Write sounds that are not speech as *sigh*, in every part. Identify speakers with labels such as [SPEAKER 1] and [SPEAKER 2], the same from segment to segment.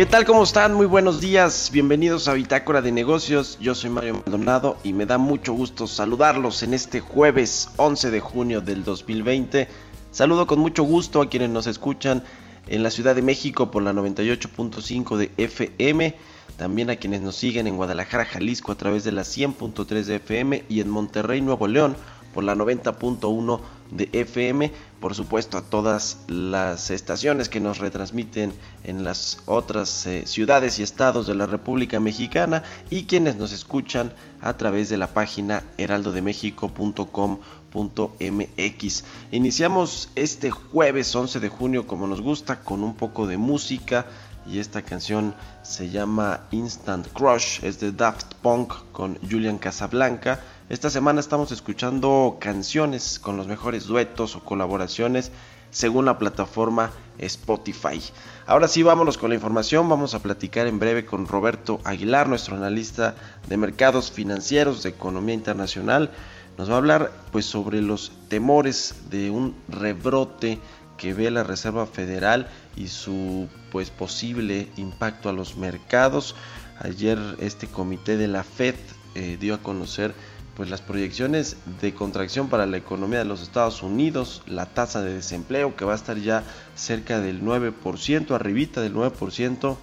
[SPEAKER 1] ¿Qué tal? ¿Cómo están? Muy buenos días. Bienvenidos a Bitácora de Negocios. Yo soy Mario Maldonado y me da mucho gusto saludarlos en este jueves 11 de junio del 2020. Saludo con mucho gusto a quienes nos escuchan en la Ciudad de México por la 98.5 de FM. También a quienes nos siguen en Guadalajara, Jalisco a través de la 100.3 de FM y en Monterrey, Nuevo León por la 90.1 de FM, por supuesto a todas las estaciones que nos retransmiten en las otras eh, ciudades y estados de la República Mexicana y quienes nos escuchan a través de la página heraldodemexico.com.mx. Iniciamos este jueves 11 de junio como nos gusta con un poco de música y esta canción se llama Instant Crush, es de Daft Punk con Julian Casablanca. Esta semana estamos escuchando canciones con los mejores duetos o colaboraciones según la plataforma Spotify. Ahora sí, vámonos con la información. Vamos a platicar en breve con Roberto Aguilar, nuestro analista de mercados financieros, de economía internacional. Nos va a hablar pues sobre los temores de un rebrote que ve la Reserva Federal y su pues posible impacto a los mercados. Ayer este comité de la Fed eh, dio a conocer pues las proyecciones de contracción para la economía de los Estados Unidos, la tasa de desempleo que va a estar ya cerca del 9%, arribita del 9%,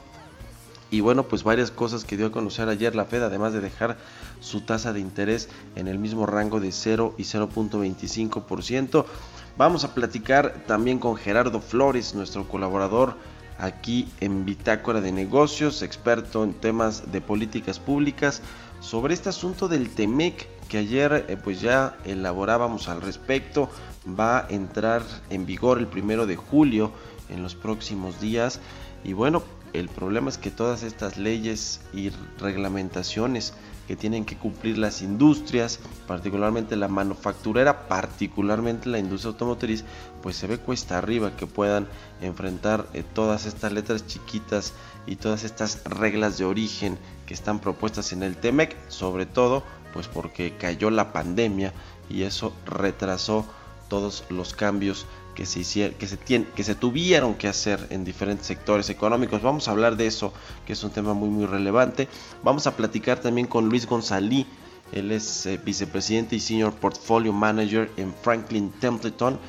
[SPEAKER 1] y bueno, pues varias cosas que dio a conocer ayer la Fed, además de dejar su tasa de interés en el mismo rango de 0 y 0.25%. Vamos a platicar también con Gerardo Flores, nuestro colaborador aquí en Bitácora de Negocios, experto en temas de políticas públicas, sobre este asunto del TEMEC que ayer eh, pues ya elaborábamos al respecto. Va a entrar en vigor el primero de julio en los próximos días. Y bueno, el problema es que todas estas leyes y reglamentaciones que tienen que cumplir las industrias, particularmente la manufacturera, particularmente la industria automotriz, pues se ve cuesta arriba que puedan enfrentar eh, todas estas letras chiquitas y todas estas reglas de origen que están propuestas en el TEMEC, sobre todo pues porque cayó la pandemia y eso retrasó todos los cambios que se, hicieron, que, se que se tuvieron que hacer en diferentes sectores económicos. Vamos a hablar de eso, que es un tema muy muy relevante. Vamos a platicar también con Luis González, él es eh, vicepresidente y senior portfolio manager en Franklin Templeton.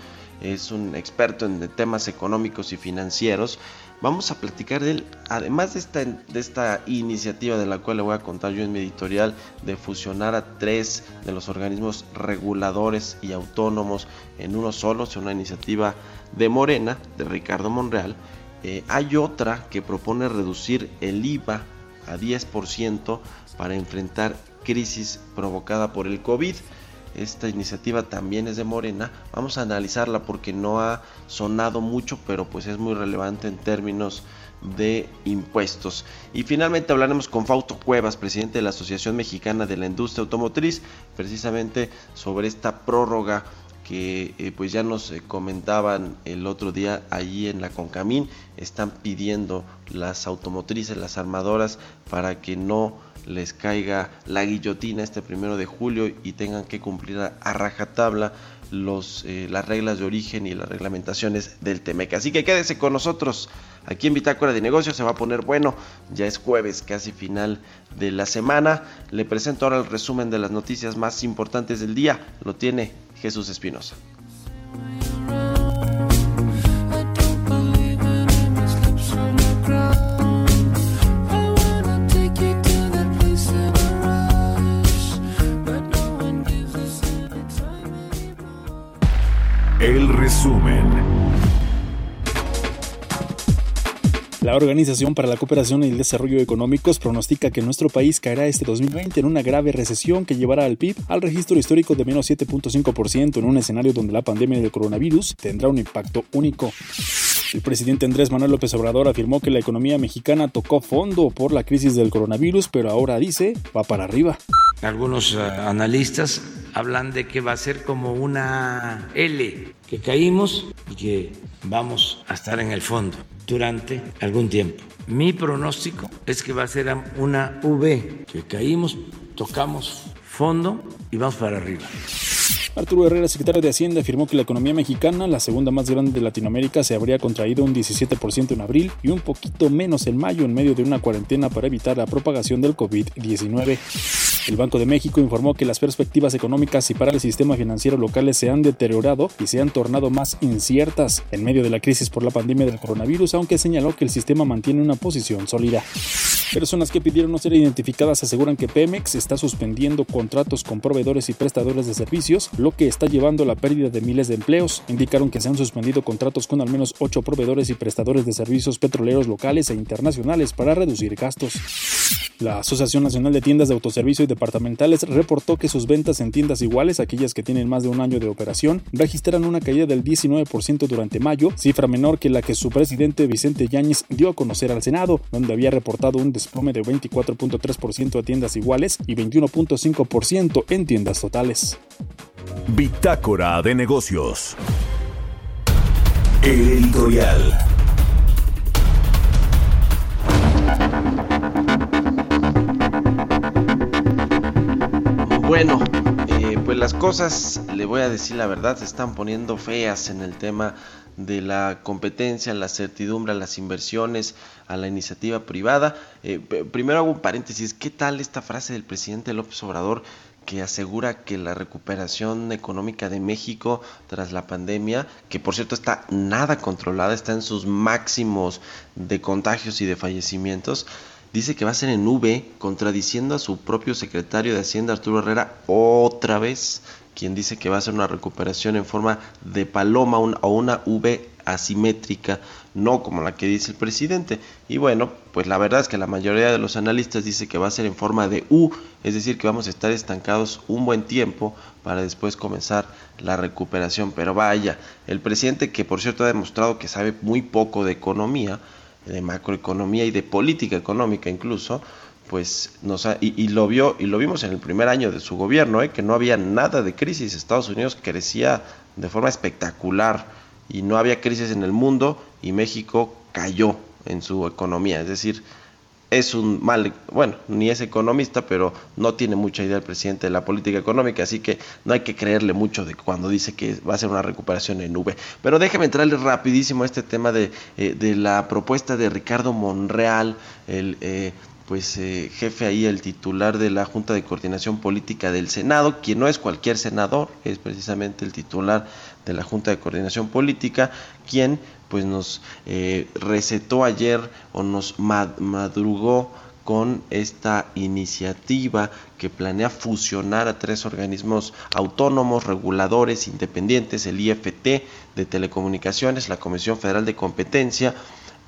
[SPEAKER 1] Es un experto en temas económicos y financieros. Vamos a platicar de él, además de esta, de esta iniciativa de la cual le voy a contar yo en mi editorial, de fusionar a tres de los organismos reguladores y autónomos en uno solo, es una iniciativa de Morena, de Ricardo Monreal. Eh, hay otra que propone reducir el IVA a 10% para enfrentar crisis provocada por el COVID. Esta iniciativa también es de Morena. Vamos a analizarla porque no ha sonado mucho, pero pues es muy relevante en términos de impuestos. Y finalmente hablaremos con Fausto Cuevas, presidente de la Asociación Mexicana de la Industria Automotriz, precisamente sobre esta prórroga que eh, pues ya nos eh, comentaban el otro día allí en la Concamín, están pidiendo las automotrices, las armadoras, para que no les caiga la guillotina este primero de julio y tengan que cumplir a, rajatabla los, eh, las reglas de origen y las reglamentaciones del TEMEC. Así que quédese con nosotros aquí en Bitácora de Negocios. Se va a poner bueno, ya es jueves, casi final de la semana. Le presento ahora el resumen de las noticias más importantes del día. Lo tiene Jesús Espinosa.
[SPEAKER 2] La Organización para la Cooperación y el Desarrollo Económicos pronostica que nuestro país caerá este 2020 en una grave recesión que llevará al PIB al registro histórico de menos 7.5% en un escenario donde la pandemia del coronavirus tendrá un impacto único. El presidente Andrés Manuel López Obrador afirmó que la economía mexicana tocó fondo por la crisis del coronavirus, pero ahora dice va para arriba.
[SPEAKER 3] Algunos uh, analistas hablan de que va a ser como una L, que caímos y que vamos a estar en el fondo durante algún tiempo. Mi pronóstico es que va a ser una V, que caímos, tocamos fondo y vamos para arriba.
[SPEAKER 2] Arturo Herrera, secretario de Hacienda, afirmó que la economía mexicana, la segunda más grande de Latinoamérica, se habría contraído un 17% en abril y un poquito menos en mayo en medio de una cuarentena para evitar la propagación del COVID-19. El Banco de México informó que las perspectivas económicas y para el sistema financiero local se han deteriorado y se han tornado más inciertas en medio de la crisis por la pandemia del coronavirus, aunque señaló que el sistema mantiene una posición sólida. Personas que pidieron no ser identificadas aseguran que Pemex está suspendiendo contratos con proveedores y prestadores de servicios, lo que está llevando a la pérdida de miles de empleos. Indicaron que se han suspendido contratos con al menos ocho proveedores y prestadores de servicios petroleros locales e internacionales para reducir gastos. La Asociación Nacional de Tiendas de Autoservicio y Departamentales reportó que sus ventas en tiendas iguales, aquellas que tienen más de un año de operación, registran una caída del 19% durante mayo, cifra menor que la que su presidente Vicente Yáñez dio a conocer al Senado, donde había reportado un desplome de 24.3% a tiendas iguales y 21.5% en tiendas totales.
[SPEAKER 4] Bitácora de negocios. El editorial.
[SPEAKER 1] Bueno, eh, pues las cosas, le voy a decir la verdad, se están poniendo feas en el tema de la competencia, la certidumbre, las inversiones, a la iniciativa privada. Eh, primero hago un paréntesis, ¿qué tal esta frase del presidente López Obrador que asegura que la recuperación económica de México tras la pandemia, que por cierto está nada controlada, está en sus máximos de contagios y de fallecimientos, dice que va a ser en V, contradiciendo a su propio secretario de Hacienda, Arturo Herrera, otra vez, quien dice que va a ser una recuperación en forma de paloma o una V asimétrica, no como la que dice el presidente. Y bueno, pues la verdad es que la mayoría de los analistas dice que va a ser en forma de U, es decir, que vamos a estar estancados un buen tiempo para después comenzar la recuperación. Pero vaya, el presidente que por cierto ha demostrado que sabe muy poco de economía, de macroeconomía y de política económica incluso, pues nos y, lo vio y lo vimos en el primer año de su gobierno, ¿eh? que no había nada de crisis, Estados Unidos crecía de forma espectacular y no había crisis en el mundo y México cayó en su economía, es decir, es un mal, bueno, ni es economista, pero no tiene mucha idea el presidente de la política económica, así que no hay que creerle mucho de cuando dice que va a ser una recuperación en V. Pero déjeme entrarle rapidísimo a este tema de, eh, de la propuesta de Ricardo Monreal, el eh, pues eh, jefe ahí, el titular de la Junta de Coordinación Política del Senado, quien no es cualquier senador, es precisamente el titular de la Junta de Coordinación Política, quien pues nos eh, recetó ayer o nos madrugó con esta iniciativa que planea fusionar a tres organismos autónomos, reguladores, independientes, el IFT de Telecomunicaciones, la Comisión Federal de Competencia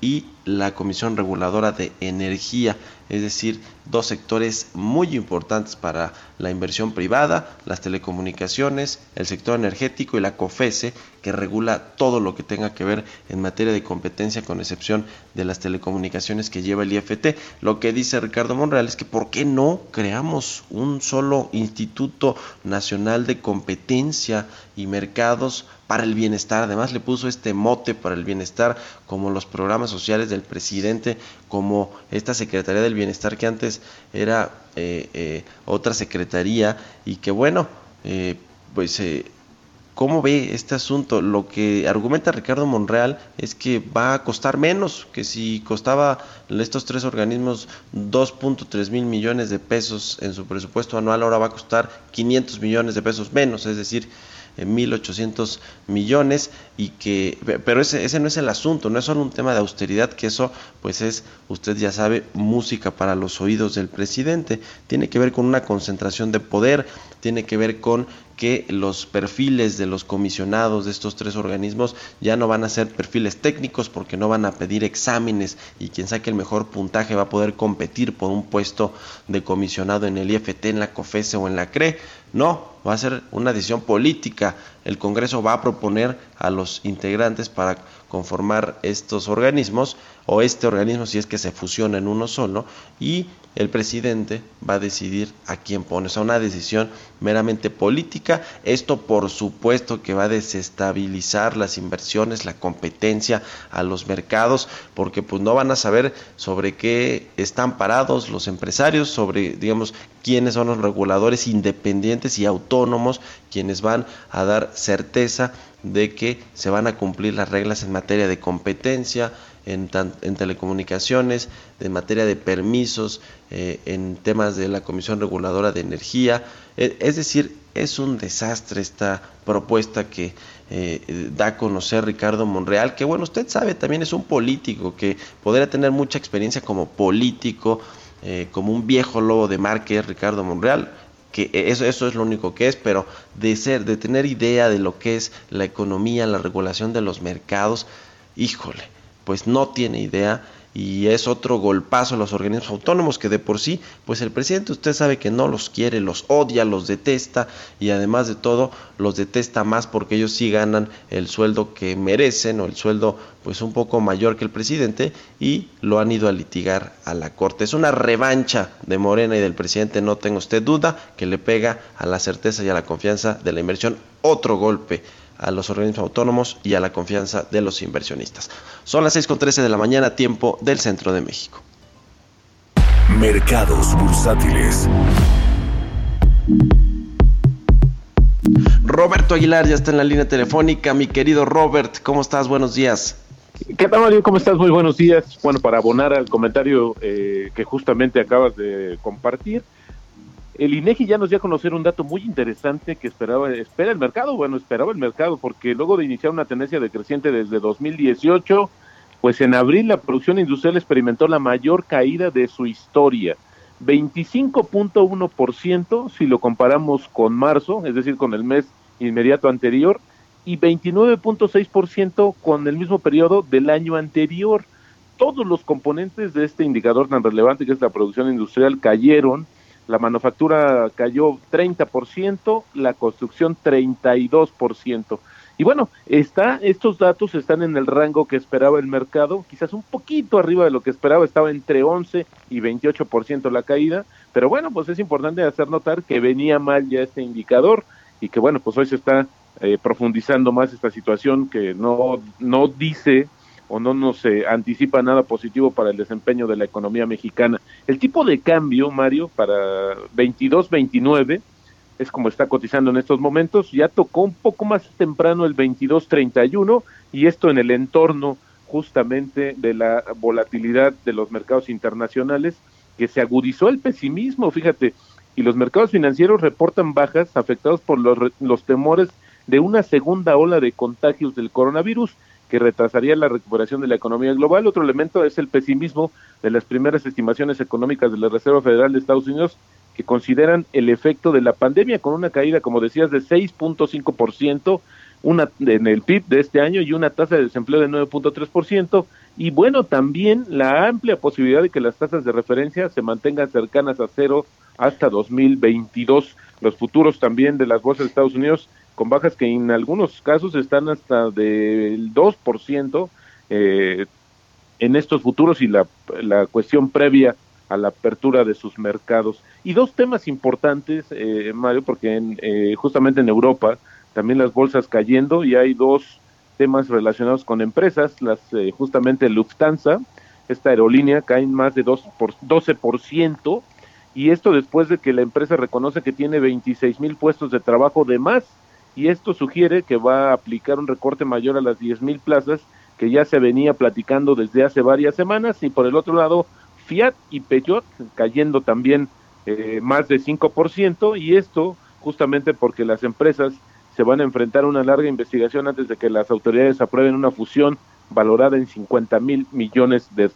[SPEAKER 1] y la Comisión Reguladora de Energía, es decir, dos sectores muy importantes para la inversión privada, las telecomunicaciones, el sector energético y la COFESE, que regula todo lo que tenga que ver en materia de competencia, con excepción de las telecomunicaciones que lleva el IFT. Lo que dice Ricardo Monreal es que ¿por qué no creamos un solo Instituto Nacional de Competencia y Mercados para el Bienestar? Además le puso este mote para el bienestar como los programas sociales del presidente, como esta Secretaría del Bienestar que antes era eh, eh, otra secretaría y que bueno, eh, pues ¿Cómo ve este asunto? Lo que argumenta Ricardo Monreal es que va a costar menos, que si costaba estos tres organismos 2.3 mil millones de pesos en su presupuesto anual, ahora va a costar 500 millones de pesos menos, es decir, 1.800 millones y que, pero ese, ese no es el asunto, no es solo un tema de austeridad, que eso pues es, usted ya sabe, música para los oídos del presidente, tiene que ver con una concentración de poder, tiene que ver con que los perfiles de los comisionados de estos tres organismos ya no van a ser perfiles técnicos porque no van a pedir exámenes y quien saque el mejor puntaje va a poder competir por un puesto de comisionado en el IFT, en la COFESE o en la CRE. No, va a ser una decisión política. El Congreso va a proponer a los integrantes para conformar estos organismos o este organismo si es que se fusiona en uno solo y el presidente va a decidir a quién pone. O sea, una decisión meramente política. Esto por supuesto que va a desestabilizar las inversiones, la competencia a los mercados, porque pues no van a saber sobre qué están parados los empresarios, sobre, digamos, quiénes son los reguladores independientes y autónomos quienes van a dar certeza de que se van a cumplir las reglas en materia de competencia, en, en telecomunicaciones, en materia de permisos, eh, en temas de la Comisión Reguladora de Energía. E, es decir, es un desastre esta propuesta que eh, da a conocer Ricardo Monreal, que bueno, usted sabe, también es un político que podría tener mucha experiencia como político, eh, como un viejo lobo de mar que es Ricardo Monreal que eso, eso es lo único que es, pero de ser, de tener idea de lo que es la economía, la regulación de los mercados, híjole, pues no tiene idea y es otro golpazo a los organismos autónomos que de por sí, pues el presidente usted sabe que no los quiere, los odia, los detesta y además de todo los detesta más porque ellos sí ganan el sueldo que merecen o el sueldo pues un poco mayor que el presidente y lo han ido a litigar a la corte. Es una revancha de Morena y del presidente, no tenga usted duda, que le pega a la certeza y a la confianza de la inversión otro golpe a los organismos autónomos y a la confianza de los inversionistas. Son las 6.13 de la mañana, tiempo del centro de México.
[SPEAKER 4] Mercados bursátiles.
[SPEAKER 1] Roberto Aguilar ya está en la línea telefónica. Mi querido Robert, ¿cómo estás? Buenos días.
[SPEAKER 5] ¿Qué tal, Mario? ¿Cómo estás? Muy buenos días. Bueno, para abonar al comentario eh, que justamente acabas de compartir, el INEGI ya nos dio a conocer un dato muy interesante que esperaba, espera el mercado, bueno, esperaba el mercado, porque luego de iniciar una tendencia decreciente desde 2018, pues en abril la producción industrial experimentó la mayor caída de su historia, 25.1% si lo comparamos con marzo, es decir, con el mes inmediato anterior, y 29.6% con el mismo periodo del año anterior. Todos los componentes de este indicador tan relevante que es la producción industrial cayeron, la manufactura cayó 30%, la construcción 32%. Y bueno, está, estos datos están en el rango que esperaba el mercado, quizás un poquito arriba de lo que esperaba, estaba entre 11 y 28% la caída, pero bueno, pues es importante hacer notar que venía mal ya este indicador y que bueno, pues hoy se está eh, profundizando más esta situación que no, no dice o no nos eh, anticipa nada positivo para el desempeño de la economía mexicana. El tipo de cambio, Mario, para 22-29 es como está cotizando en estos momentos, ya tocó un poco más temprano el 22-31 y esto en el entorno justamente de la volatilidad de los mercados internacionales que se agudizó el pesimismo, fíjate, y los mercados financieros reportan bajas afectados por los, los temores de una segunda ola de contagios del coronavirus que retrasaría la recuperación de la economía global. Otro elemento es el pesimismo de las primeras estimaciones económicas de la Reserva Federal de Estados Unidos que consideran el efecto de la pandemia con una caída, como decías, de 6.5% una, en el PIB de este año y una tasa de desempleo de 9.3%. Y bueno, también la amplia posibilidad de que las tasas de referencia se mantengan cercanas a cero hasta 2022. Los futuros también de las bolsas de Estados Unidos con bajas que en algunos casos están hasta del 2% eh, en estos futuros y la, la, cuestión previa a la apertura de sus mercados. Y dos temas importantes, eh, Mario, porque en, eh, justamente en Europa también las bolsas cayendo y hay dos temas relacionados con empresas, las eh, justamente Lufthansa, esta aerolínea caen más de dos por, 12%, y esto después de que la empresa reconoce que tiene 26 mil puestos de trabajo de más y esto sugiere que va a aplicar un recorte mayor a las 10.000 plazas que ya se venía platicando desde hace varias semanas y por el otro lado Fiat y Peugeot cayendo también eh, más de 5% y esto justamente porque las empresas se van a enfrentar a una larga investigación antes de que las autoridades aprueben una fusión valorada en 50 mil millones de,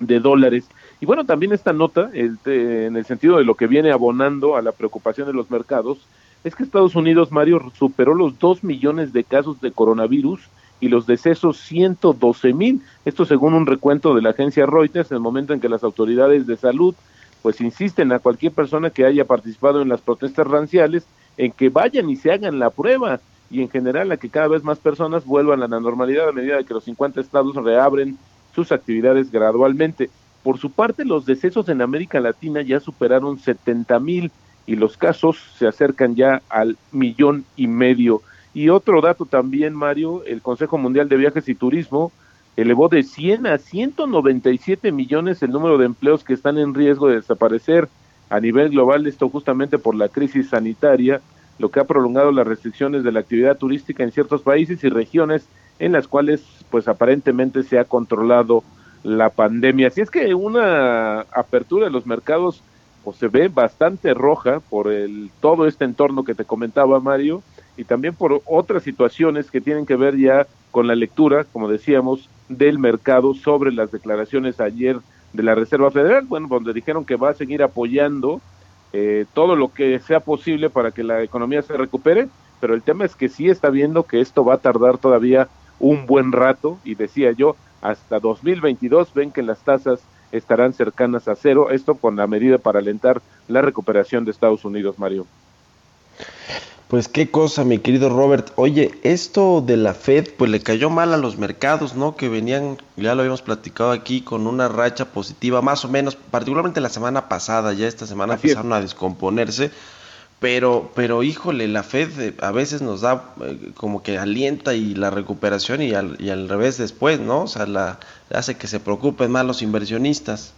[SPEAKER 5] de, dólares. Y bueno, también esta nota, el, en el sentido de lo que viene abonando a la preocupación de los mercados, es que Estados Unidos, Mario, superó los 2 millones de casos de coronavirus y los decesos 112 mil. Esto según un recuento de la agencia Reuters en el momento en que las autoridades de salud pues insisten a cualquier persona que haya participado en las protestas ranciales en que vayan y se hagan la prueba y en general a que cada vez más personas vuelvan a la normalidad a medida de que los 50 estados reabren sus actividades gradualmente. Por su parte, los decesos en América Latina ya superaron 70 mil y los casos se acercan ya al millón y medio. Y otro dato también, Mario, el Consejo Mundial de Viajes y Turismo elevó de 100 a 197 millones el número de empleos que están en riesgo de desaparecer a nivel global, esto justamente por la crisis sanitaria, lo que ha prolongado las restricciones de la actividad turística en ciertos países y regiones en las cuales pues aparentemente se ha controlado la pandemia. Así es que una apertura de los mercados pues, se ve bastante roja por el todo este entorno que te comentaba Mario y también por otras situaciones que tienen que ver ya con la lectura, como decíamos, del mercado sobre las declaraciones ayer de la Reserva Federal, bueno, donde dijeron que va a seguir apoyando eh, todo lo que sea posible para que la economía se recupere, pero el tema es que sí está viendo que esto va a tardar todavía un buen rato y decía yo, hasta 2022 ven que las tasas estarán cercanas a cero, esto con la medida para alentar la recuperación de Estados Unidos, Mario.
[SPEAKER 1] Pues qué cosa, mi querido Robert. Oye, esto de la Fed, pues le cayó mal a los mercados, ¿no? Que venían, ya lo habíamos platicado aquí, con una racha positiva, más o menos, particularmente la semana pasada, ya esta semana empezaron a descomponerse. Pero, pero híjole, la Fed a veces nos da eh, como que alienta y la recuperación y al, y al revés después, ¿no? O sea, la, hace que se preocupen más los inversionistas.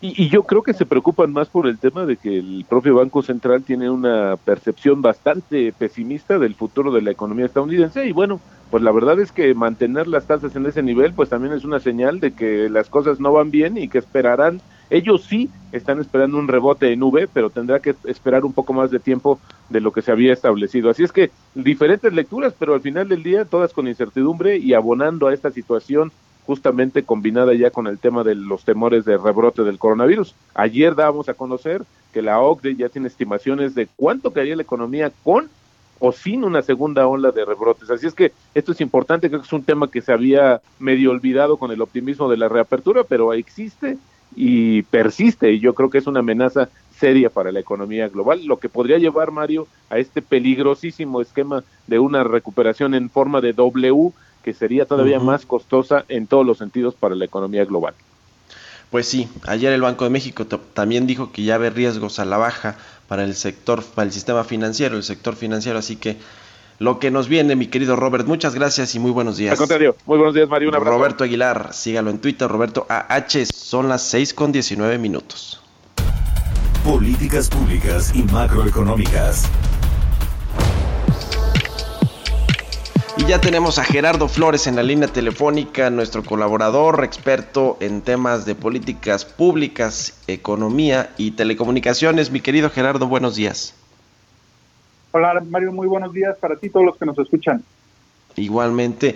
[SPEAKER 5] Y, yo creo que se preocupan más por el tema de que el propio Banco Central tiene una percepción bastante pesimista del futuro de la economía estadounidense y bueno, pues la verdad es que mantener las tasas en ese nivel pues también es una señal de que las cosas no van bien y que esperarán, ellos sí están esperando un rebote en V, pero tendrá que esperar un poco más de tiempo de lo que se había establecido. Así es que diferentes lecturas, pero al final del día todas con incertidumbre y abonando a esta situación justamente combinada ya con el tema de los temores de rebrote del coronavirus. Ayer dábamos a conocer que la OCDE ya tiene estimaciones de cuánto caería la economía con o sin una segunda ola de rebrotes. Así es que esto es importante, creo que es un tema que se había medio olvidado con el optimismo de la reapertura, pero existe y persiste y yo creo que es una amenaza seria para la economía global, lo que podría llevar, Mario, a este peligrosísimo esquema de una recuperación en forma de W que sería todavía más costosa en todos los sentidos para la economía global.
[SPEAKER 1] Pues sí, ayer el Banco de México también dijo que ya ve riesgos a la baja para el sector, para el sistema financiero, el sector financiero, así que lo que nos viene, mi querido Robert, muchas gracias y muy buenos días.
[SPEAKER 5] Al contrario, muy buenos días, Mario, un abrazo.
[SPEAKER 1] Roberto Aguilar, sígalo en Twitter, Roberto AH, son las 6 con 19 minutos.
[SPEAKER 4] Políticas públicas y macroeconómicas.
[SPEAKER 1] Y ya tenemos a Gerardo Flores en la línea telefónica, nuestro colaborador, experto en temas de políticas públicas, economía y telecomunicaciones. Mi querido Gerardo, buenos días.
[SPEAKER 6] Hola Mario, muy buenos días para ti, todos los que nos escuchan.
[SPEAKER 1] Igualmente.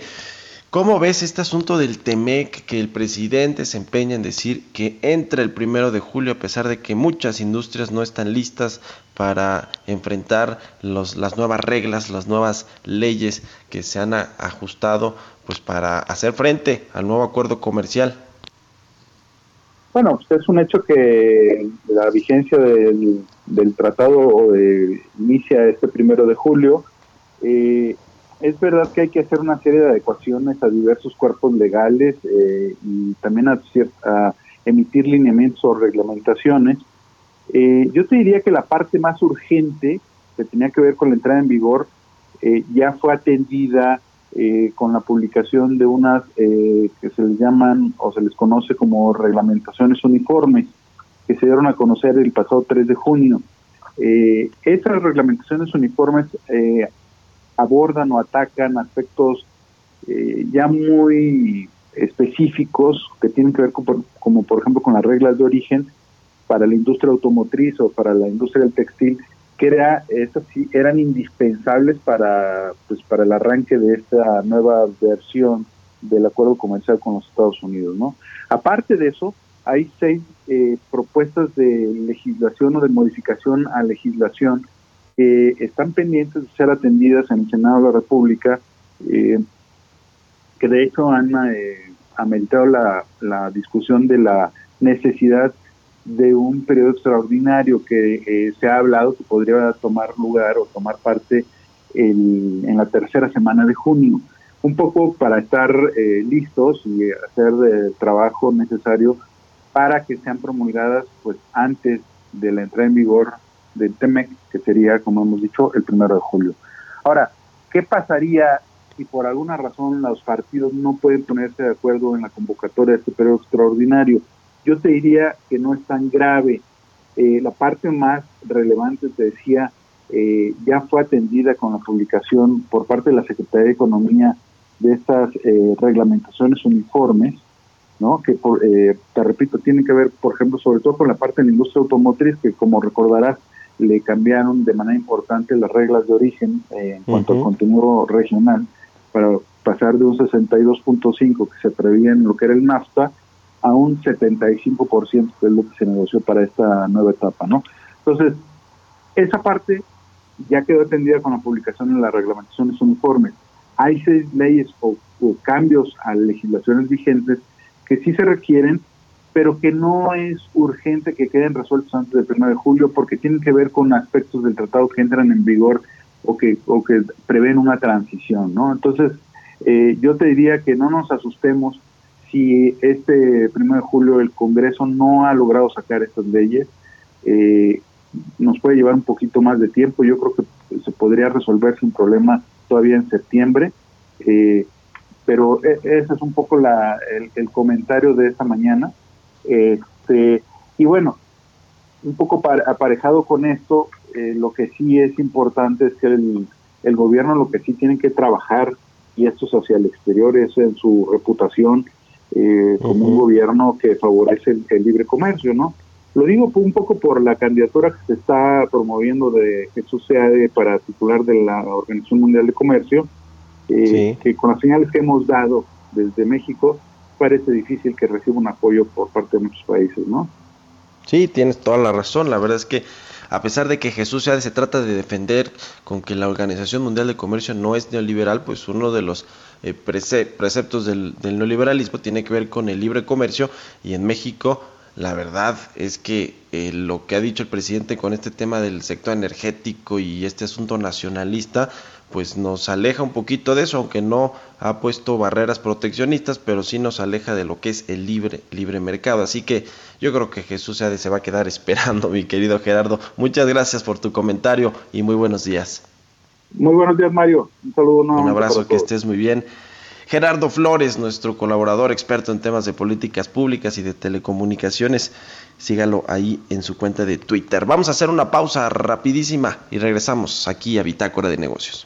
[SPEAKER 1] ¿Cómo ves este asunto del TEMEC que el presidente se empeña en decir que entra el primero de julio a pesar de que muchas industrias no están listas para enfrentar los, las nuevas reglas, las nuevas leyes que se han ajustado pues para hacer frente al nuevo acuerdo comercial?
[SPEAKER 6] Bueno, pues es un hecho que la vigencia del, tratado de, inicia este primero de julio. Eh, es verdad que hay que hacer una serie de adecuaciones a diversos cuerpos legales eh, y también a, emitir lineamientos o reglamentaciones. Eh, yo te diría que la parte más urgente que tenía que ver con la entrada en vigor eh, ya fue atendida con la publicación de unas que se les llaman o se les conoce como reglamentaciones uniformes que se dieron a conocer el pasado 3 de junio. esas reglamentaciones uniformes abordan o atacan aspectos eh, ya muy específicos que tienen que ver con, como por ejemplo con las reglas de origen para la industria automotriz o para la industria del textil que era esas sí eran indispensables para pues para el arranque de esta nueva versión del acuerdo comercial con los Estados Unidos no aparte de eso hay seis eh, propuestas de legislación o de modificación a legislación que están pendientes de ser atendidas en el Senado de la República eh, que de hecho han eh, ameritado la, la discusión de la necesidad de un periodo extraordinario que eh, se ha hablado que podría tomar lugar o tomar parte en la tercera semana de junio, un poco para estar eh, listos y hacer el trabajo necesario para que sean promulgadas pues antes de la entrada en vigor del TEMEC, que sería, como hemos dicho, el primero de julio. Ahora, ¿qué pasaría si por alguna razón los partidos no pueden ponerse de acuerdo en la convocatoria de este periodo extraordinario? Yo te diría que no es tan grave. Eh, la parte más relevante, te decía, eh, ya fue atendida con la publicación por parte de la Secretaría de Economía de estas eh, reglamentaciones uniformes, ¿no? que por, te repito, tienen que ver, por ejemplo, sobre todo con la parte de la industria automotriz, que como recordarás, le cambiaron de manera importante las reglas de origen en cuanto al contenido regional, para pasar de un 62.5 que se prevía en lo que era el NAFTA a un 75%, que es lo que se negoció para esta nueva etapa, ¿no? Entonces, esa parte ya quedó atendida con la publicación de las reglamentaciones uniformes. Hay seis leyes o, cambios a legislaciones vigentes que sí se requieren, pero que no es urgente que queden resueltos antes del 1 de julio porque tienen que ver con aspectos del tratado que entran en vigor o que, o que prevén una transición, ¿no? Entonces, eh, yo te diría que no nos asustemos si este primero de julio el Congreso no ha logrado sacar estas leyes, eh, nos puede llevar un poquito más de tiempo. Yo creo que se podría resolver sin problema todavía en septiembre. Eh, pero e, ese es un poco la, el, comentario de esta mañana. Este, y bueno, un poco aparejado con esto, eh, lo que sí es importante es que el, el gobierno lo que sí tiene que trabajar, y esto es hacia el exterior, es en su reputación eh, como un gobierno que favorece el, libre comercio, ¿no? Lo digo un poco por la candidatura que se está promoviendo de Jesús Seade para titular de la Organización Mundial de Comercio, eh, que con las señales que hemos dado desde México parece difícil que reciba un apoyo por parte de muchos países, ¿no?
[SPEAKER 1] Sí, tienes toda la razón. La verdad es que a pesar de que Jesús se trata de defender con que la Organización Mundial de Comercio no es neoliberal, pues uno de los eh, preceptos del, neoliberalismo tiene que ver con el libre comercio. Y en México la verdad es que eh, lo que ha dicho el presidente con este tema del sector energético y este asunto nacionalista, pues nos aleja un poquito de eso, aunque no ha puesto barreras proteccionistas, pero sí nos aleja de lo que es el libre, libre mercado. Así que yo creo que Jesús se va a quedar *laughs* esperando, mi querido Gerardo. Muchas gracias por tu comentario y muy buenos días.
[SPEAKER 6] Muy buenos días, Mario. Un saludo.
[SPEAKER 1] Un abrazo, que estés muy bien. Gerardo Flores, nuestro colaborador experto en temas de políticas públicas y de telecomunicaciones. Sígalo ahí en su cuenta de Twitter. Vamos a hacer una pausa rapidísima y regresamos aquí a Bitácora de Negocios.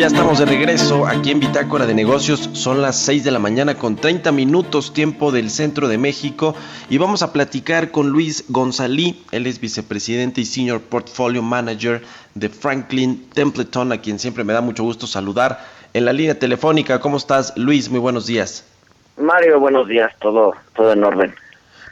[SPEAKER 1] Ya estamos de regreso aquí en Bitácora de Negocios. Son las 6 de la mañana con 30 minutos tiempo del centro de México y vamos a platicar con Luis Gonzalí. Él es vicepresidente y senior portfolio manager de Franklin Templeton, a quien siempre me da mucho gusto saludar en la línea telefónica. ¿Cómo estás, Luis? Muy buenos días.
[SPEAKER 7] Mario, buenos días. Todo, todo en orden.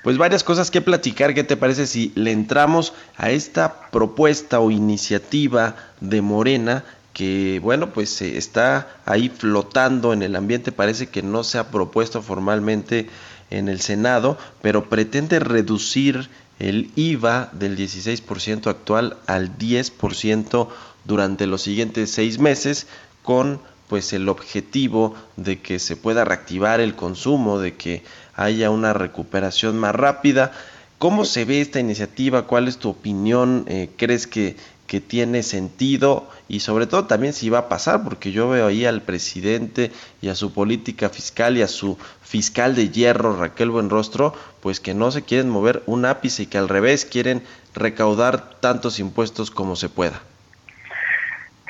[SPEAKER 1] Pues varias cosas que platicar. ¿Qué te parece si le entramos a esta propuesta o iniciativa de Morena que bueno, pues está ahí flotando en el ambiente, parece que no se ha propuesto formalmente en el Senado, pero pretende reducir el IVA del 16% actual al 10% durante los siguientes seis meses con pues el objetivo de que se pueda reactivar el consumo, de que haya una recuperación más rápida. ¿Cómo se ve esta iniciativa? ¿Cuál es tu opinión? Eh, ¿Crees que, que tiene sentido? Y sobre todo también si va a pasar, porque yo veo ahí al presidente y a su política fiscal y a su fiscal de hierro, Raquel Buenrostro, pues que no se quieren mover un ápice y que al revés quieren recaudar tantos impuestos como se pueda.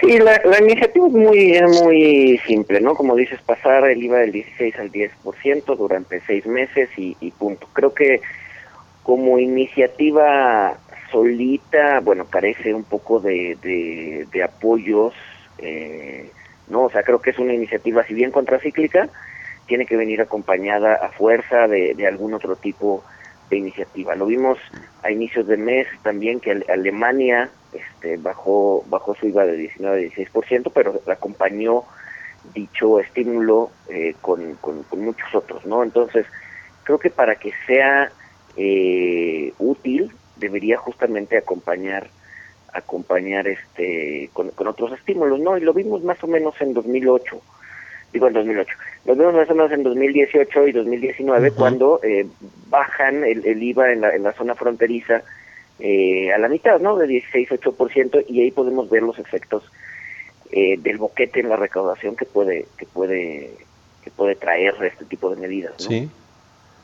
[SPEAKER 7] Sí, la, iniciativa es muy, muy simple, ¿no? Como dices, pasar el IVA del 16 al 10% durante seis meses y, punto. Creo que como iniciativa solita, bueno, carece un poco de, de, apoyos, eh, ¿no? O sea, creo que es una iniciativa, si bien contracíclica, tiene que venir acompañada a fuerza de, algún otro tipo de iniciativa. Lo vimos a inicios de mes también que Alemania este, bajó, bajó su IVA de 19 a 16%, pero acompañó dicho estímulo eh, con, con, muchos otros, ¿no? Entonces, creo que para que sea eh, útil, debería justamente acompañar acompañar este con, con otros estímulos, ¿no? Y lo vimos más o menos en 2008 digo en 2008. Lo vemos más o menos en 2018 y 2019 cuando eh, bajan el, el, IVA en la, en la zona fronteriza eh, a la mitad, ¿no? De 16-8% y ahí podemos ver los efectos eh, del boquete en la recaudación que puede que puede que puede traer este tipo de medidas. ¿no?
[SPEAKER 1] Sí,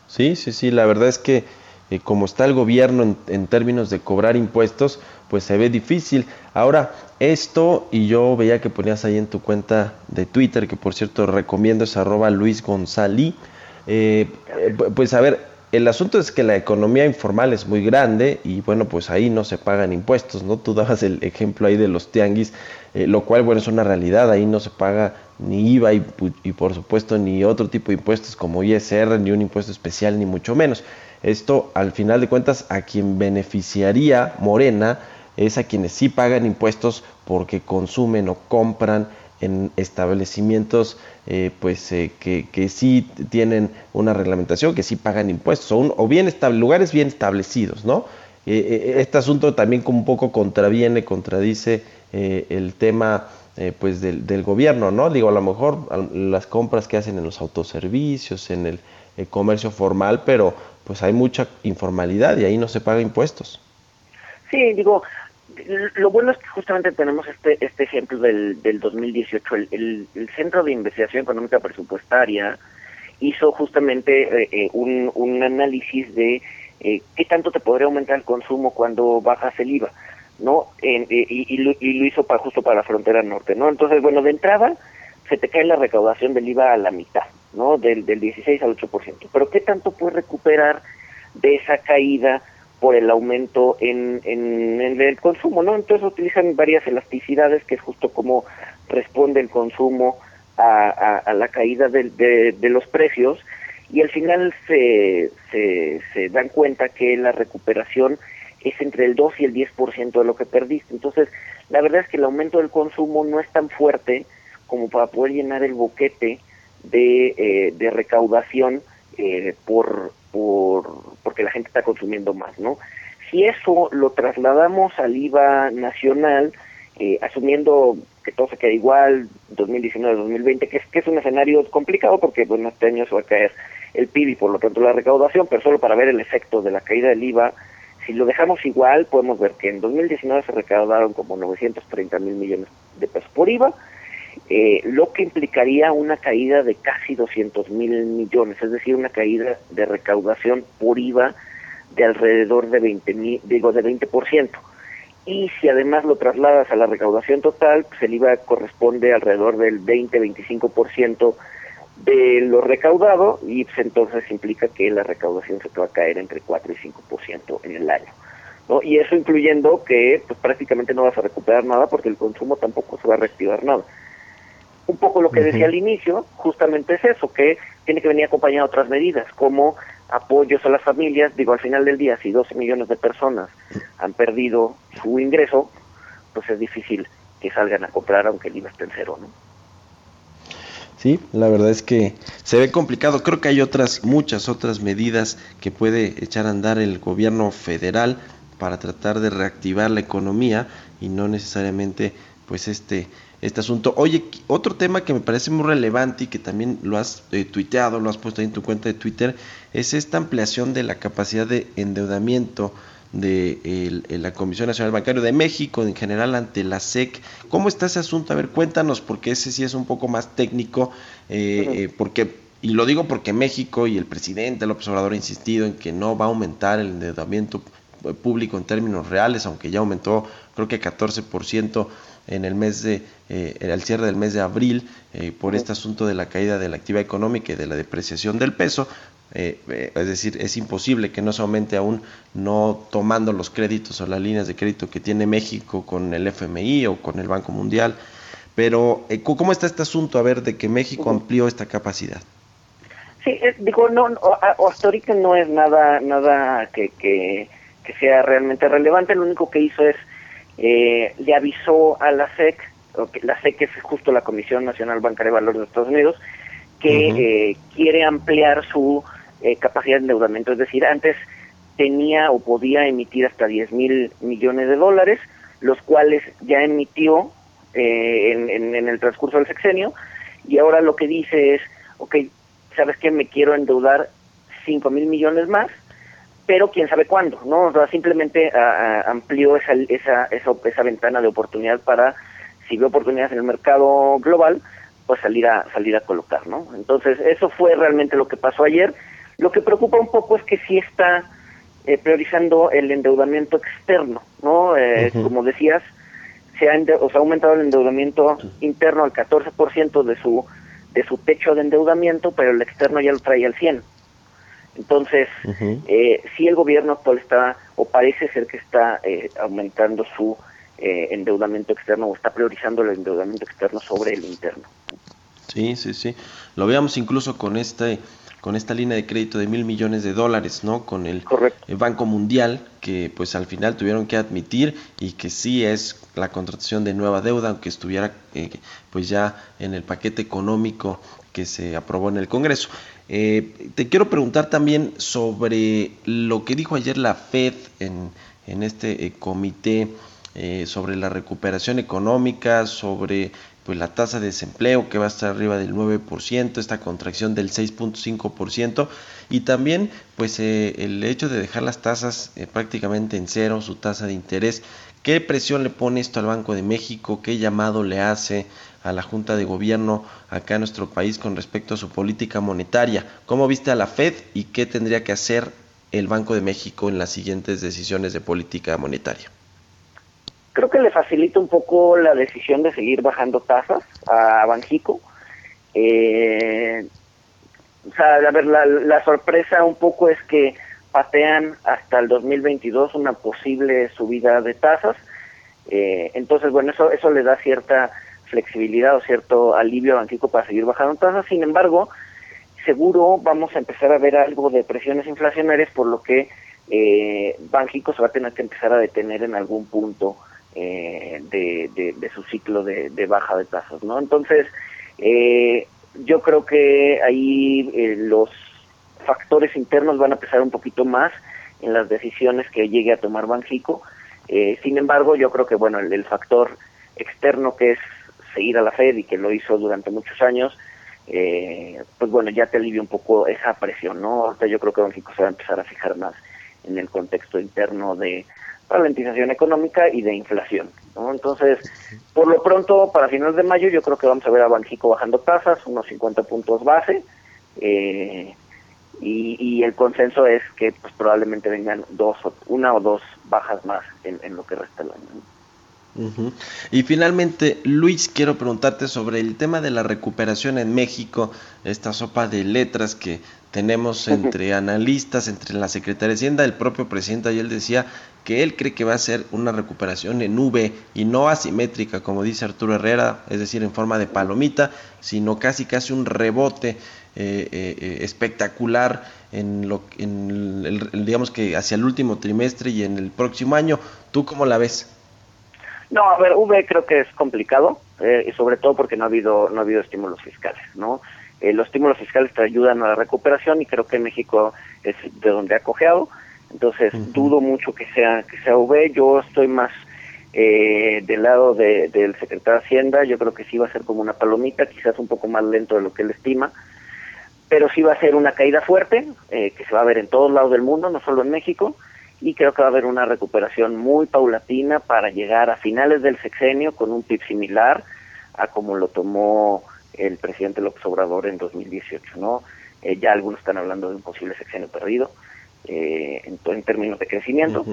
[SPEAKER 1] sí, sí, sí. La verdad es que eh, como está el gobierno en, términos de cobrar impuestos, pues se ve difícil. Ahora, esto, y yo veía que ponías ahí en tu cuenta de Twitter, que por cierto recomiendo es arroba Luis González, eh, pues a ver, el asunto es que la economía informal es muy grande y bueno, pues ahí no se pagan impuestos, ¿no? Tú dabas el ejemplo ahí de los tianguis, eh, lo cual, bueno, es una realidad, ahí no se paga ni IVA y, y, por supuesto ni otro tipo de impuestos como ISR, ni un impuesto especial, ni mucho menos. Esto, al final de cuentas, a quien beneficiaría Morena es a quienes sí pagan impuestos porque consumen o compran en establecimientos eh, pues eh, que, que, sí tienen una reglamentación, que sí pagan impuestos, o, o bien lugares bien establecidos, ¿no? Eh, este asunto también como un poco contraviene, contradice el tema pues del, gobierno, ¿no? Digo, a lo mejor las compras que hacen en los autoservicios, en el comercio formal, pero pues hay mucha informalidad y ahí no se paga impuestos.
[SPEAKER 7] Sí, digo, lo bueno es que justamente tenemos este este ejemplo del, del 2018. El, el, Centro de Investigación Económica Presupuestaria hizo justamente eh, eh, un, un análisis de eh, qué tanto te podría aumentar el consumo cuando bajas el IVA, ¿no? En, y, y, lo, y, lo, hizo para, justo para la frontera norte, ¿no? Entonces, bueno, de entrada se te cae la recaudación del IVA a la mitad, ¿no? Del, del 16 al 8%. Pero ¿qué tanto puedes recuperar de esa caída? por el aumento en, en, el consumo, ¿no? Entonces utilizan varias elasticidades, que es justo como responde el consumo a, a, la caída de, de, los precios, y al final se, se, se dan cuenta que la recuperación es entre el 2 y el 10% de lo que perdiste. Entonces, la verdad es que el aumento del consumo no es tan fuerte como para poder llenar el boquete de, eh, de recaudación eh, por, por, porque la gente está consumiendo más, ¿no? Si eso lo trasladamos al IVA nacional, eh, asumiendo que todo se queda igual, 2019-2020, que es, que es un escenario complicado porque bueno, este año se va a caer el PIB y por lo tanto la recaudación, pero solo para ver el efecto de la caída del IVA, si lo dejamos igual, podemos ver que en 2019 se recaudaron como 930 mil millones de pesos por IVA, eh, lo que implicaría una caída de casi 200 mil millones, es decir, una caída de recaudación por IVA de alrededor de 20 mil, digo, de 20%. Y si además lo trasladas a la recaudación total, pues el IVA corresponde alrededor del 20-25% de lo recaudado y pues entonces implica que la recaudación se va a caer entre 4 y 5% en el año. ¿no? Y eso incluyendo que pues prácticamente no vas a recuperar nada porque el consumo tampoco se va a reactivar nada un poco lo que decía al inicio, justamente es eso, que tiene que venir acompañado de otras medidas, como apoyos a las familias. Digo, al final del día, si 12 millones de personas han perdido su ingreso, pues es difícil que salgan a comprar aunque el IVA esté en cero, ¿no?
[SPEAKER 1] Sí, la verdad es que se ve complicado. Creo que hay otras, muchas otras medidas que puede echar a andar el gobierno federal para tratar de reactivar la economía y no necesariamente pues este este asunto. Oye, otro tema que me parece muy relevante y que también lo has eh, tuiteado, lo has puesto ahí en tu cuenta de Twitter, es esta ampliación de la capacidad de endeudamiento de la Comisión Nacional Bancaria de México, en general ante la SEC. ¿Cómo está ese asunto? A ver, cuéntanos, porque ese sí es un poco más técnico, eh, eh, porque, y lo digo porque México y el presidente López Obrador ha insistido en que no va a aumentar el endeudamiento público en términos reales, aunque ya aumentó creo que 14% en el mes de, eh, al cierre del mes de abril, por este asunto de la caída de la actividad económica y de la depreciación del peso, eh, eh, es decir, es imposible que no se aumente aún no tomando los créditos o las líneas de crédito que tiene México con el FMI o con el Banco Mundial. Pero, eh, ¿cómo está este asunto, a ver, de que México amplió esta capacidad?
[SPEAKER 7] Sí, digo, no, hasta ahorita no es nada nada que, que, sea realmente relevante. Lo único que hizo es, le avisó a la SEC, la SEC es justo la Comisión Nacional Bancaria de Valores de Estados Unidos, que quiere ampliar su eh, capacidad de endeudamiento. Es decir, antes tenía o podía emitir hasta 10 mil millones de dólares, los cuales ya emitió eh, en, el transcurso del sexenio, y ahora lo que dice es, ok, ¿sabes qué? Me quiero endeudar 5 mil millones más, pero quién sabe cuándo, ¿no? O sea, simplemente amplió esa, esa, esa, esa ventana de oportunidad para, si ve oportunidades en el mercado global, pues salir a, salir a colocar, ¿no? Entonces, eso fue realmente lo que pasó ayer lo que preocupa un poco es que sí está eh, priorizando el endeudamiento externo, ¿no? Eh, como decías, se ha, o ha aumentado el endeudamiento interno al 14% de su de su techo de endeudamiento, pero el externo ya lo trae al 100. Entonces, eh, sí el gobierno actual está, o parece ser que está eh, aumentando su endeudamiento externo o está priorizando el endeudamiento externo sobre el interno.
[SPEAKER 1] Sí, sí, sí. Lo veamos incluso con este con esta línea de crédito de mil millones de dólares, ¿no? Con el, Banco Mundial, que pues al final tuvieron que admitir y que sí es la contratación de nueva deuda, aunque estuviera eh, pues ya en el paquete económico que se aprobó en el Congreso. Eh, te quiero preguntar también sobre lo que dijo ayer la Fed en, este eh, comité sobre la recuperación económica, sobre pues la tasa de desempleo que va a estar arriba del 9%, esta contracción del 6.5% y también pues eh, el hecho de dejar las tasas eh, prácticamente en cero, su tasa de interés. ¿Qué presión le pone esto al Banco de México? ¿Qué llamado le hace a la Junta de Gobierno acá en nuestro país con respecto a su política monetaria? ¿Cómo viste a la Fed y qué tendría que hacer el Banco de México en las siguientes decisiones de política monetaria?
[SPEAKER 7] creo que le facilita un poco la decisión de seguir bajando tasas a Banjico. Eh, o sea, a ver, la, sorpresa un poco es que patean hasta el 2022 una posible subida de tasas. Eh, entonces, bueno, eso, eso le da cierta flexibilidad o cierto alivio a Banjico para seguir bajando tasas. Sin embargo, seguro vamos a empezar a ver algo de presiones inflacionarias, por lo que eh, Banjico se va a tener que empezar a detener en algún punto eh, de, su ciclo de, baja de tasas, ¿no? Entonces, eh, yo creo que ahí eh, los factores internos van a pesar un poquito más en las decisiones que llegue a tomar Banjico. sin embargo, yo creo que, bueno, el, factor externo que es seguir a la Fed y que lo hizo durante muchos años, pues bueno, ya te alivia un poco esa presión, ¿no? Ahorita yo creo que Banjico se va a empezar a fijar más en el contexto interno de ralentización económica y de inflación. ¿no? Entonces, por lo pronto, para finales de mayo, yo creo que vamos a ver a Banjico bajando tasas, unos 50 puntos base, eh, y, el consenso es que pues, probablemente vengan dos, una o dos bajas más en, lo que resta del año.
[SPEAKER 1] Y finalmente, Luis, quiero preguntarte sobre el tema de la recuperación en México, esta sopa de letras que tenemos *laughs* entre analistas, entre la Secretaría de Hacienda, el propio presidente ayer decía que él cree que va a ser una recuperación en V y no asimétrica, como dice Arturo Herrera, es decir, en forma de palomita, sino casi casi un rebote eh, eh, eh, espectacular en lo en digamos que hacia el último trimestre y en el próximo año. ¿Tú cómo la ves?
[SPEAKER 7] No, a ver, V creo que es complicado, eh, sobre todo porque no ha habido no ha habido estímulos fiscales, ¿no? Eh, los estímulos fiscales te ayudan a la recuperación y creo que México es de donde ha cojeado, entonces dudo mucho que sea que sea V. Yo estoy más eh, del lado de, del secretario de Hacienda, yo creo que sí va a ser como una palomita, quizás un poco más lento de lo que él estima, pero sí va a ser una caída fuerte, eh, que se va a ver en todos lados del mundo, no solo en México, y creo que va a haber una recuperación muy paulatina para llegar a finales del sexenio con un PIB similar a como lo tomó el presidente López Obrador en 2018, ¿no? Eh, ya algunos están hablando de un posible sexenio perdido eh, en, en, términos de crecimiento.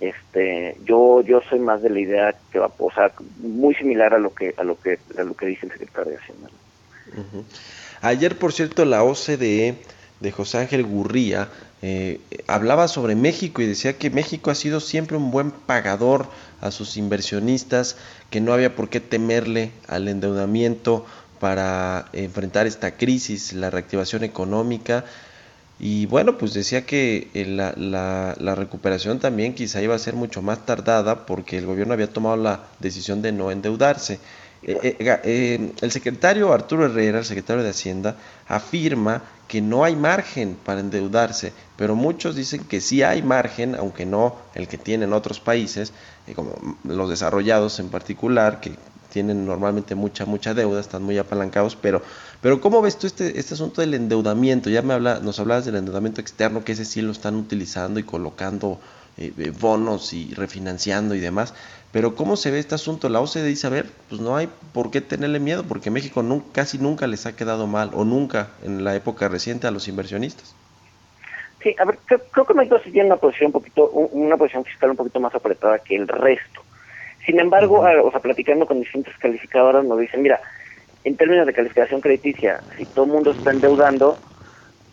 [SPEAKER 7] Este, yo yo soy más de la idea que va, o sea, muy similar a lo que a lo que a lo que dice el secretario de Hacienda.
[SPEAKER 1] Ayer, por cierto, la OCDE de José Ángel Gurría eh, hablaba sobre México y decía que México ha sido siempre un buen pagador a sus inversionistas, que no había por qué temerle al endeudamiento para enfrentar esta crisis, la reactivación económica. Y bueno, pues decía que eh, la, recuperación también quizá iba a ser mucho más tardada porque el gobierno había tomado la decisión de no endeudarse. Eh, eh, el secretario Arturo Herrera, el secretario de Hacienda, afirma que no hay margen para endeudarse, pero muchos dicen que sí hay margen, aunque no el que tienen otros países, como los desarrollados en particular, que tienen normalmente mucha, mucha deuda, están muy apalancados, pero, pero ¿cómo ves tú este, este asunto del endeudamiento? Ya me habla, nos hablabas del endeudamiento externo, que ese sí lo están utilizando y colocando eh, bonos y refinanciando y demás, pero ¿cómo se ve este asunto? La OCDE dice, a ver, pues no hay por qué tenerle miedo, porque México casi nunca les ha quedado mal, o nunca en la época reciente a los inversionistas.
[SPEAKER 7] Sí, a ver, creo, que México sí tiene una posición un poquito, una posición fiscal un poquito más apretada que el resto. Sin embargo, o sea, platicando con distintas calificadoras nos dicen, mira, en términos de calificación crediticia, si todo el mundo está endeudando,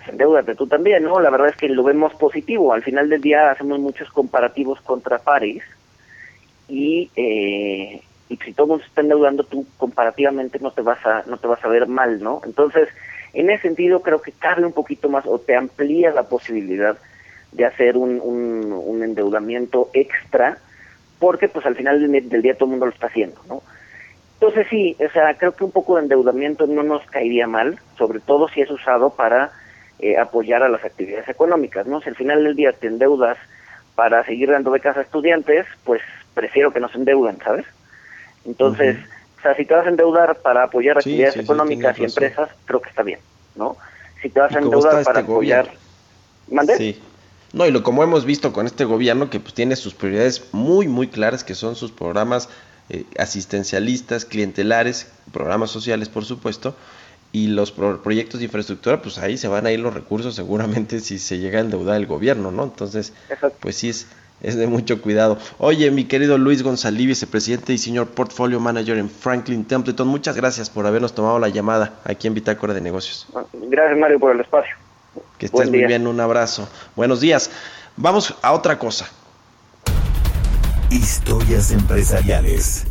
[SPEAKER 7] endeudate tú también, ¿no? La verdad es que lo vemos positivo. Al final del día hacemos muchos comparativos contra pares y, eh, y si todo mundo está endeudando tú comparativamente no te vas a no te vas a ver mal no entonces en ese sentido creo que cabe un poquito más o te amplía la posibilidad de hacer un, un, endeudamiento extra porque pues al final del, día todo el mundo lo está haciendo no entonces sí o sea creo que un poco de endeudamiento no nos caería mal sobre todo si es usado para eh, apoyar a las actividades económicas no si al final del día te endeudas para seguir dando becas a estudiantes pues prefiero que no se endeuden, ¿sabes? Entonces, o sea, si te vas a endeudar para apoyar actividades económicas y empresas, creo que está bien, ¿no? Si te vas a endeudar este para apoyar...
[SPEAKER 1] ¿Mande? Sí. No, y lo como hemos visto con este gobierno que pues tiene sus prioridades muy, muy claras, que son sus programas eh, asistencialistas, clientelares, programas sociales, por supuesto, y los proyectos de infraestructura, pues ahí se van a ir los recursos seguramente si se llega a endeudar el gobierno, ¿no? Entonces, pues sí es, es de mucho cuidado. Oye, mi querido Luis González, vicepresidente y señor portfolio manager en Franklin Templeton, muchas gracias por habernos tomado la llamada aquí en Bitácora de Negocios.
[SPEAKER 7] Gracias, Mario, por el espacio.
[SPEAKER 1] Que estés muy bien, un abrazo. Buenos días. Vamos a otra cosa.
[SPEAKER 4] Historias empresariales.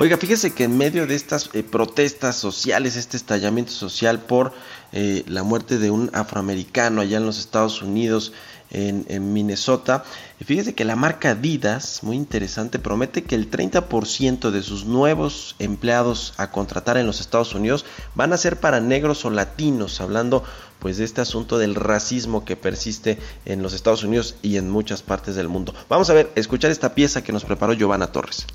[SPEAKER 1] Oiga, fíjese que en medio de estas eh, protestas sociales, este estallamiento social por eh, la muerte de un afroamericano allá en los Estados Unidos, en, en, Minnesota, fíjese que la marca Adidas, muy interesante, promete que el 30% de sus nuevos empleados a contratar en los Estados Unidos van a ser para negros o latinos, hablando pues de este asunto del racismo que persiste en los Estados Unidos y en muchas partes del mundo. Vamos a ver, escuchar esta pieza que nos preparó Giovanna Torres.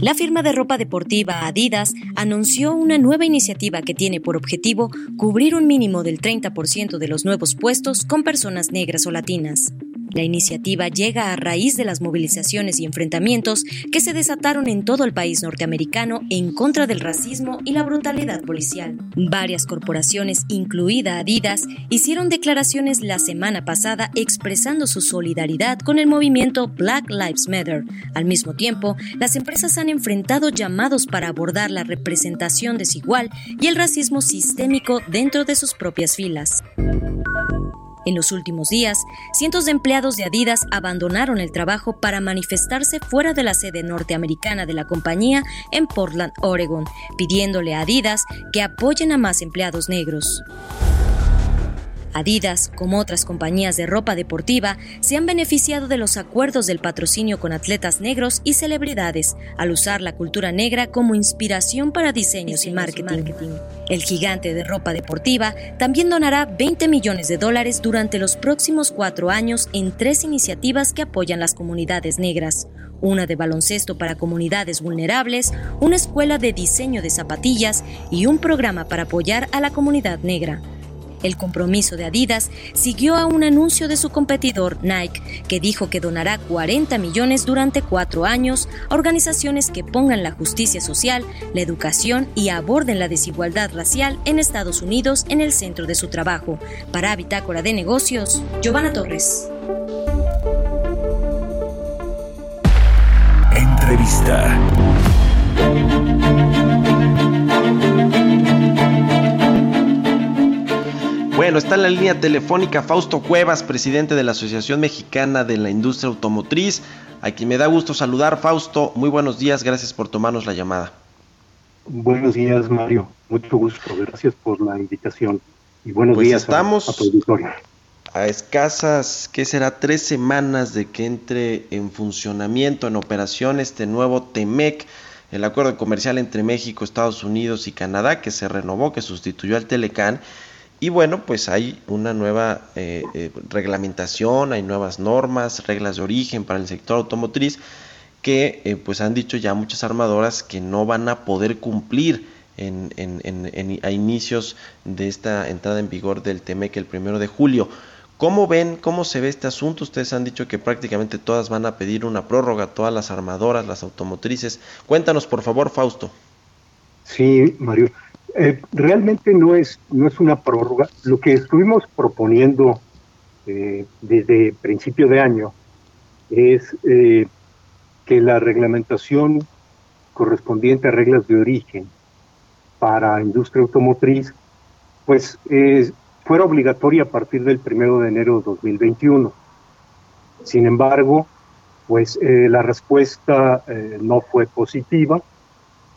[SPEAKER 8] La firma de ropa deportiva Adidas anunció una nueva iniciativa que tiene por objetivo cubrir un mínimo del 30% de los nuevos puestos con personas negras o latinas. La iniciativa llega a raíz de las movilizaciones y enfrentamientos que se desataron en todo el país norteamericano en contra del racismo y la brutalidad policial. Varias corporaciones, incluida Adidas, hicieron declaraciones la semana pasada expresando su solidaridad con el movimiento Black Lives Matter. Al mismo tiempo, las empresas han enfrentado llamados para abordar la representación desigual y el racismo sistémico dentro de sus propias filas. En los últimos días, cientos de empleados de Adidas abandonaron el trabajo para manifestarse fuera de la sede norteamericana de la compañía en Portland, Oregon, pidiéndole a Adidas que apoyen a más empleados negros. Adidas, como otras compañías de ropa deportiva, se han beneficiado de los acuerdos del patrocinio con atletas negros y celebridades, al usar la cultura negra como inspiración para diseños y marketing. El gigante de ropa deportiva también donará 20 millones de dólares durante los próximos cuatro años en tres iniciativas que apoyan las comunidades negras una de baloncesto para comunidades vulnerables, una escuela de diseño de zapatillas y un programa para apoyar a la comunidad negra. El compromiso de Adidas siguió a un anuncio de su competidor Nike, que dijo que donará 40 millones durante cuatro años a organizaciones que pongan la justicia social, la educación y aborden la desigualdad racial en Estados Unidos en el centro de su trabajo. Para Bitácora de Negocios, Giovanna Torres.
[SPEAKER 4] Entrevista.
[SPEAKER 1] Bueno, está en la línea telefónica Fausto Cuevas, presidente de la Asociación Mexicana de la Industria Automotriz, a quien me da gusto saludar. Fausto, muy buenos días, gracias por tomarnos la llamada.
[SPEAKER 9] Buenos días, Mario. Mucho gusto, gracias por la invitación. Y buenos
[SPEAKER 1] pues
[SPEAKER 9] días
[SPEAKER 1] estamos a, a escasas, ¿qué será? Tres semanas de que entre en funcionamiento, en operación, este nuevo TEMEC, el acuerdo comercial entre México, Estados Unidos y Canadá, que se renovó, que sustituyó al Telecán y bueno, pues hay una nueva eh, eh, reglamentación, hay nuevas normas, reglas de origen para el sector automotriz que eh, pues han dicho ya muchas armadoras que no van a poder cumplir en, a inicios de esta entrada en vigor del TEMEC el primero de julio. ¿Cómo ven, cómo se ve este asunto? Ustedes han dicho que prácticamente todas van a pedir una prórroga, todas las armadoras, las automotrices. Cuéntanos, por favor, Fausto.
[SPEAKER 9] Sí, Mario. Eh, realmente no es, no es una prórroga. Lo que estuvimos proponiendo eh, desde principio de año es eh, que la reglamentación correspondiente a reglas de origen para industria automotriz, pues fuera obligatoria a partir del primero de enero de 2021. Sin embargo, pues la respuesta no fue positiva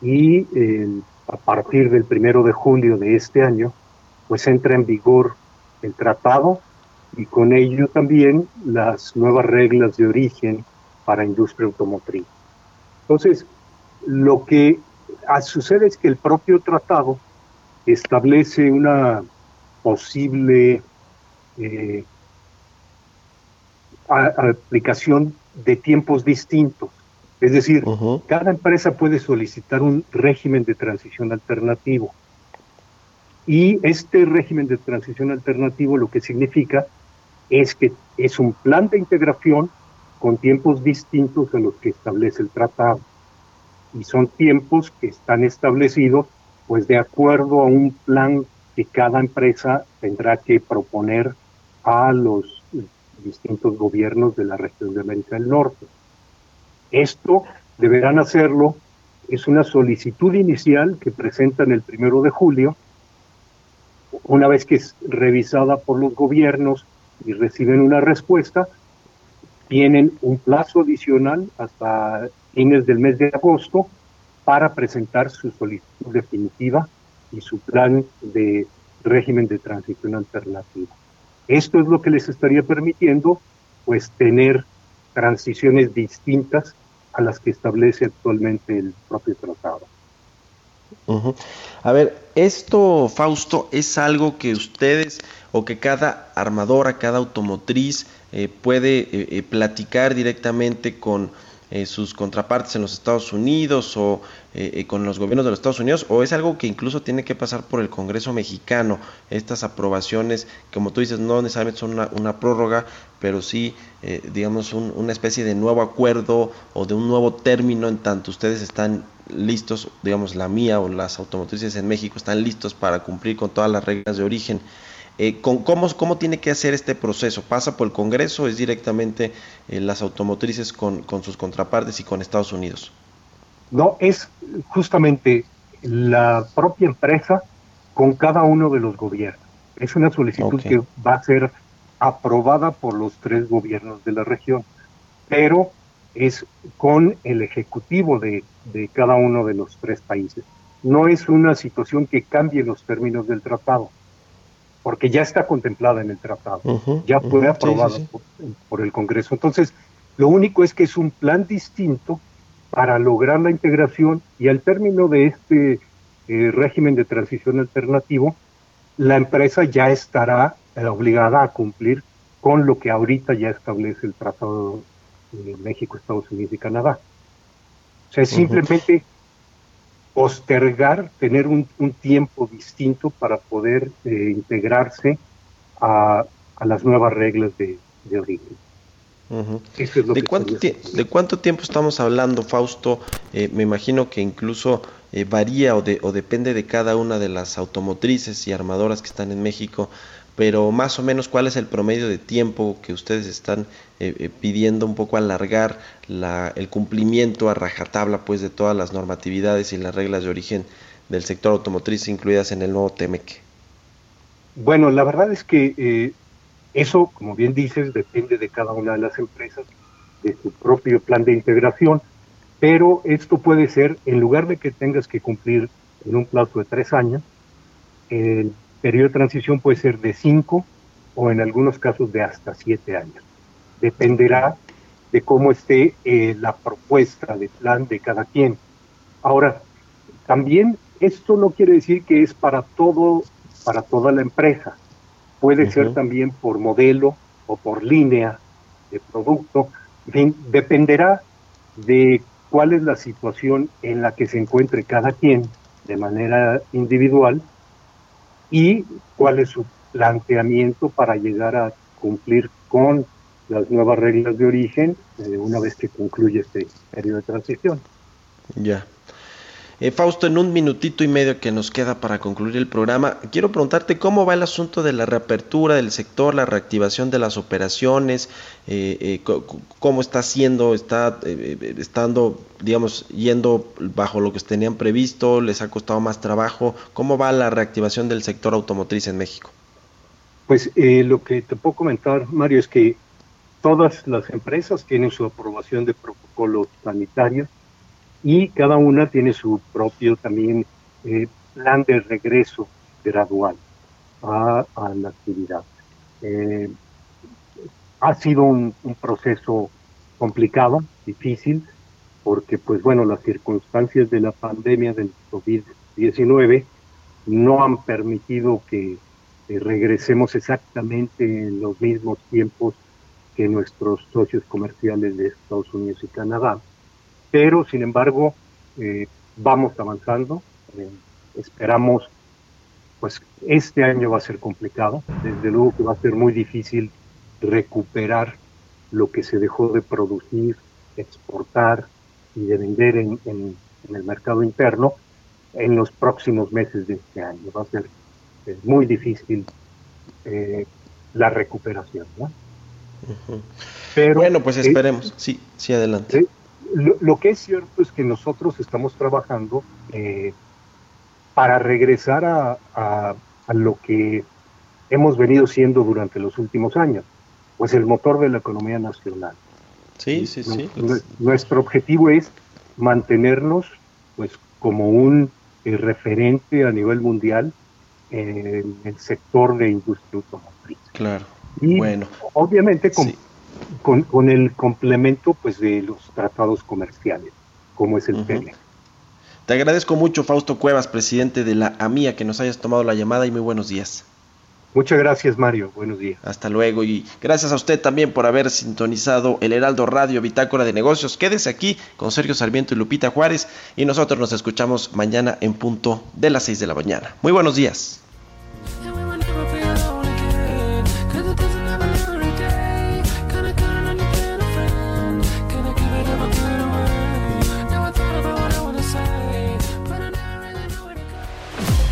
[SPEAKER 9] y el a partir del primero de julio de este año, pues entra en vigor el tratado y con ello también las nuevas reglas de origen para industria automotriz. Entonces, lo que sucede es que el propio tratado establece una posible eh, aplicación de tiempos distintos es decir, cada empresa puede solicitar un régimen de transición alternativo. Y este régimen de transición alternativo lo que significa es que es un plan de integración con tiempos distintos a los que establece el tratado. Y son tiempos que están establecidos pues de acuerdo a un plan que cada empresa tendrá que proponer a los distintos gobiernos de la región de América del Norte. Esto deberán hacerlo, es una solicitud inicial que presentan el primero de julio, una vez que es revisada por los gobiernos y reciben una respuesta, tienen un plazo adicional hasta fines del mes de agosto para presentar su solicitud definitiva y su plan de régimen de transición alternativa. Esto es lo que les estaría permitiendo pues tener transiciones distintas a las que establece actualmente el propio tratado.
[SPEAKER 1] A ver, esto, Fausto, es algo que ustedes o que cada armadora, cada automotriz eh, puede eh, eh, platicar directamente con eh, sus contrapartes en los Estados Unidos o eh, eh, con los gobiernos de los Estados Unidos o es algo que incluso tiene que pasar por el Congreso mexicano. Estas aprobaciones como tú dices no necesariamente son una, prórroga pero sí digamos una especie de nuevo acuerdo o de un nuevo término en tanto ustedes están listos digamos la mía o las automotrices en México están listos para cumplir con todas las reglas de origen eh, con, ¿cómo, ¿Cómo tiene que hacer este proceso? ¿Pasa por el Congreso o es directamente eh, las automotrices con, sus contrapartes y con Estados Unidos?
[SPEAKER 9] No, es justamente la propia empresa con cada uno de los gobiernos. Es una solicitud que va a ser aprobada por los tres gobiernos de la región, pero es con el ejecutivo de, de cada uno de los tres países. No es una situación que cambie los términos del tratado porque ya está contemplada en el tratado, ya fue aprobada por, el Congreso. Entonces, lo único es que es un plan distinto para lograr la integración y al término de este eh, régimen de transición alternativo, la empresa ya estará eh, obligada a cumplir con lo que ahorita ya establece el Tratado de México, Estados Unidos y Canadá. O sea, es simplemente postergar, tener un, tiempo distinto para poder eh, integrarse a, las nuevas reglas de, origen.
[SPEAKER 1] ¿De, cuánto ¿De, cuánto tiempo estamos hablando, Fausto? Eh, me imagino que incluso eh, varía o, o depende de cada una de las automotrices y armadoras que están en México pero más o menos cuál es el promedio de tiempo que ustedes están eh, eh, pidiendo un poco alargar la, el cumplimiento a rajatabla pues de todas las normatividades y las reglas de origen del sector automotriz incluidas en el nuevo TEMEC.
[SPEAKER 9] Bueno, la verdad es que eh, eso, como bien dices, depende de cada una de las empresas, de su propio plan de integración, pero esto puede ser, en lugar de que tengas que cumplir en un plazo de tres años, el periodo de transición puede ser de cinco o en algunos casos de hasta siete años. Dependerá de cómo esté eh, la propuesta de plan de cada quien. Ahora, también esto no quiere decir que es para todo, para toda la empresa. Puede ser también por modelo o por línea de producto. dependerá de cuál es la situación en la que se encuentre cada quien de manera individual y cuál es su planteamiento para llegar a cumplir con las nuevas reglas de origen eh, una vez que concluye este periodo de transición.
[SPEAKER 1] Ya. Eh, Fausto, en un minutito y medio que nos queda para concluir el programa, quiero preguntarte cómo va el asunto de la reapertura del sector, la reactivación de las operaciones, eh, cómo está siendo, está estando, digamos, yendo bajo lo que tenían previsto, les ha costado más trabajo, cómo va la reactivación del sector automotriz en México.
[SPEAKER 9] Pues lo que te puedo comentar, Mario, es que todas las empresas tienen su aprobación de protocolos sanitarios y cada una tiene su propio también eh, plan de regreso gradual a, la actividad. Eh, ha sido un, proceso complicado, difícil, porque pues bueno, las circunstancias de la pandemia del COVID-19 no han permitido que regresemos exactamente en los mismos tiempos que nuestros socios comerciales de Estados Unidos y Canadá. Pero, sin embargo, eh, vamos avanzando. Eh, esperamos, pues este año va a ser complicado. Desde luego que va a ser muy difícil recuperar lo que se dejó de producir, exportar y de vender en, el mercado interno en los próximos meses de este año. Va a ser muy difícil eh, la recuperación. ¿no?
[SPEAKER 1] bueno, pues esperemos. sí, sí, adelante.
[SPEAKER 9] Lo, que es cierto es que nosotros estamos trabajando eh, para regresar a, lo que hemos venido siendo durante los últimos años, pues el motor de la economía nacional.
[SPEAKER 1] Sí, sí, sí.
[SPEAKER 9] Nuestro, objetivo es mantenernos pues como un eh, referente a nivel mundial en el sector de industria automotriz.
[SPEAKER 1] Claro. Y bueno.
[SPEAKER 9] obviamente con, con, el complemento pues de los tratados comerciales, como es el TEMEC.
[SPEAKER 1] Te agradezco mucho, Fausto Cuevas, presidente de la AMIA, que nos hayas tomado la llamada y muy buenos días.
[SPEAKER 9] Muchas gracias, Mario. Buenos días.
[SPEAKER 1] Hasta luego y gracias a usted también por haber sintonizado el Heraldo Radio Bitácora de Negocios. Quédese aquí con Sergio Sarmiento y Lupita Juárez y nosotros nos escuchamos mañana en punto de las 6 de la mañana. Muy buenos días.